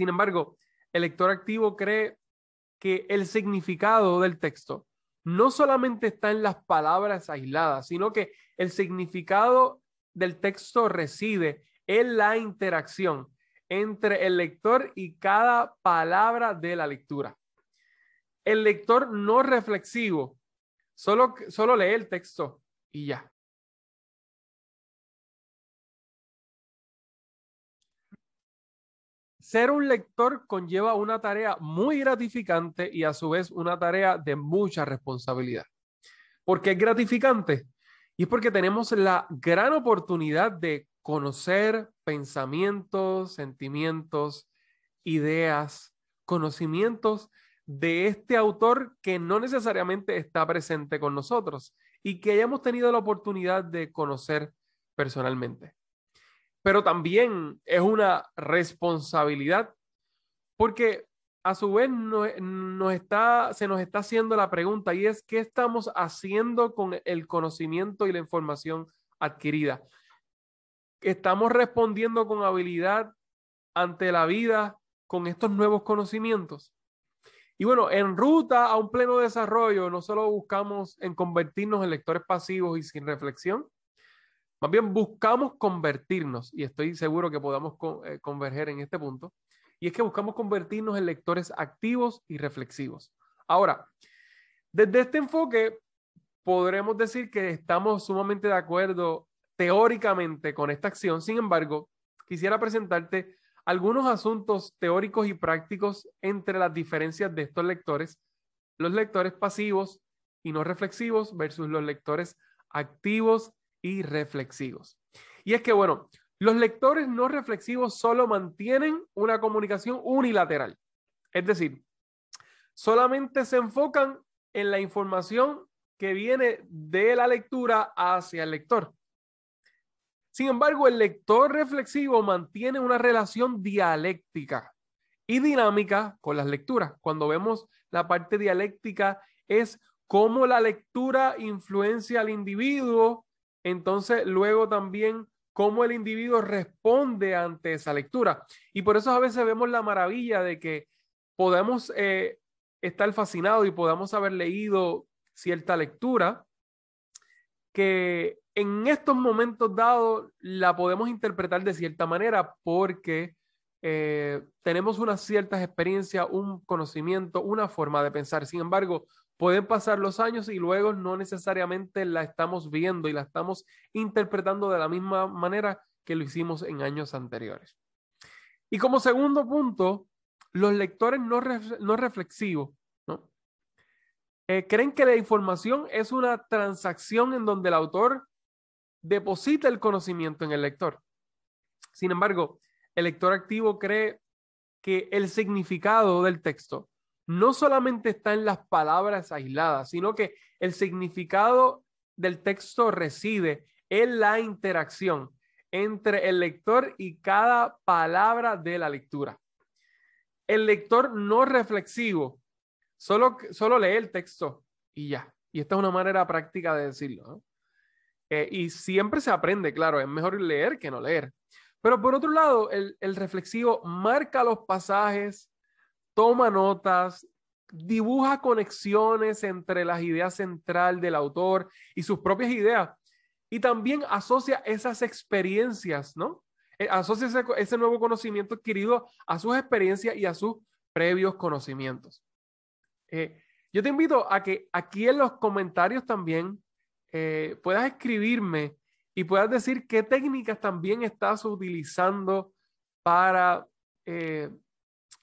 Sin embargo, el lector activo cree que el significado del texto no solamente está en las palabras aisladas, sino que el significado del texto reside en la interacción entre el lector y cada palabra de la lectura. El lector no reflexivo solo, solo lee el texto y ya. Ser un lector conlleva una tarea muy gratificante y a su vez una tarea de mucha responsabilidad. ¿Por qué es gratificante? Y es porque tenemos la gran oportunidad de conocer pensamientos, sentimientos, ideas, conocimientos de este autor que no necesariamente está presente con nosotros y que hayamos tenido la oportunidad de conocer personalmente pero también es una responsabilidad porque a su vez nos, está, se nos está haciendo la pregunta y es, ¿qué estamos haciendo con el conocimiento y la información adquirida? ¿Estamos respondiendo con habilidad ante la vida con estos nuevos conocimientos? Y bueno, en ruta a un pleno desarrollo, no solo buscamos en convertirnos en lectores pasivos y sin reflexión, más bien buscamos convertirnos, y estoy seguro que podamos eh, converger en este punto, y es que buscamos convertirnos en lectores activos y reflexivos. Ahora, desde este enfoque, podremos decir que estamos sumamente de acuerdo teóricamente con esta acción. Sin embargo, quisiera presentarte algunos asuntos teóricos y prácticos entre las diferencias de estos lectores, los lectores pasivos y no reflexivos versus los lectores activos y reflexivos. Y es que, bueno, los lectores no reflexivos solo mantienen una comunicación unilateral. Es decir, solamente se enfocan en la información que viene de la lectura hacia el lector. Sin embargo, el lector reflexivo mantiene una relación dialéctica y dinámica con las lecturas. Cuando vemos la parte dialéctica es cómo la lectura influencia al individuo entonces luego también cómo el individuo responde ante esa lectura. Y por eso a veces vemos la maravilla de que podemos eh, estar fascinados y podamos haber leído cierta lectura que en estos momentos dados la podemos interpretar de cierta manera porque eh, tenemos unas ciertas experiencias, un conocimiento, una forma de pensar. Sin embargo, Pueden pasar los años y luego no necesariamente la estamos viendo y la estamos interpretando de la misma manera que lo hicimos en años anteriores. Y como segundo punto, los lectores no, reflexivos ¿no? Eh, creen que la información es una transacción en donde el autor deposita el conocimiento en el lector. Sin embargo, el lector activo cree que el significado del texto no solamente está en las palabras aisladas, sino que el significado del texto reside en la interacción entre el lector y cada palabra de la lectura. El lector no reflexivo solo, solo lee el texto y ya. Y esta es una manera práctica de decirlo. Eh, y siempre se aprende, claro, es mejor leer que no leer. Pero por otro lado, el, reflexivo marca los pasajes, toma notas, dibuja conexiones entre las ideas central del autor y sus propias ideas. Y también asocia esas experiencias, ¿no? Eh, asocia ese, nuevo conocimiento adquirido a sus experiencias y a sus previos conocimientos. Eh, yo te invito a que aquí en los comentarios también eh, puedas escribirme y puedas decir qué técnicas también estás utilizando para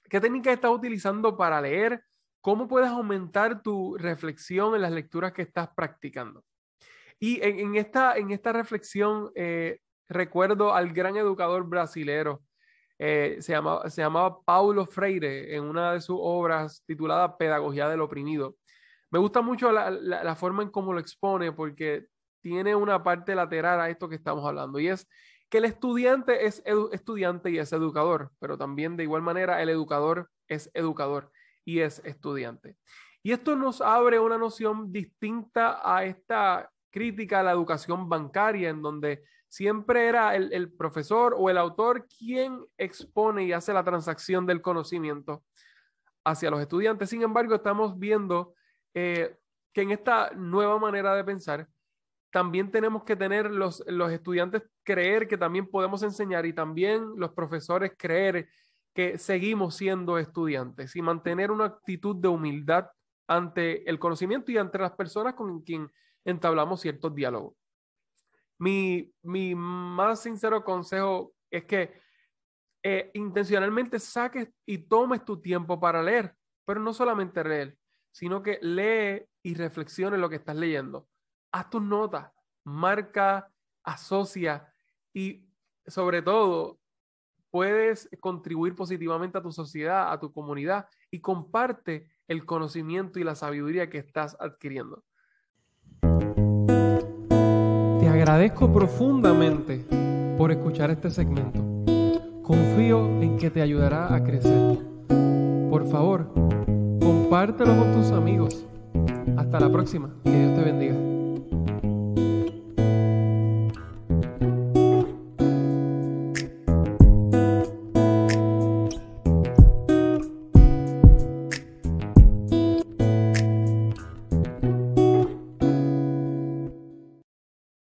¿Qué técnica estás utilizando para leer? ¿Cómo puedes aumentar tu reflexión en las lecturas que estás practicando? Y en, esta, en esta reflexión eh, recuerdo al gran educador brasilero, eh, se, llamaba, se llamaba Paulo Freire, en una de sus obras titulada Pedagogía del Oprimido. Me gusta mucho la forma en cómo lo expone porque tiene una parte lateral a esto que estamos hablando y es que el estudiante es estudiante y es educador, pero también de igual manera el educador es educador y es estudiante. Y esto nos abre una noción distinta a esta crítica a la educación bancaria, en donde siempre era el, profesor o el autor quien expone y hace la transacción del conocimiento hacia los estudiantes. Sin embargo, estamos viendo eh, que en esta nueva manera de pensar, también tenemos que tener los, los estudiantes creer que también podemos enseñar y también los profesores creer que seguimos siendo estudiantes y mantener una actitud de humildad ante el conocimiento y ante las personas con quien entablamos ciertos diálogos. Mi, mi más sincero consejo es que eh, intencionalmente saques y tomes tu tiempo para leer, pero no solamente leer, sino que lee y reflexione lo que estás leyendo. Haz tus notas, marca, asocia y sobre todo puedes contribuir positivamente a tu sociedad, a tu comunidad y comparte el conocimiento y la sabiduría que estás adquiriendo. Te agradezco profundamente por escuchar este segmento. Confío en que te ayudará a crecer. Por favor, compártelo con tus amigos. Hasta la próxima. Que Dios te bendiga.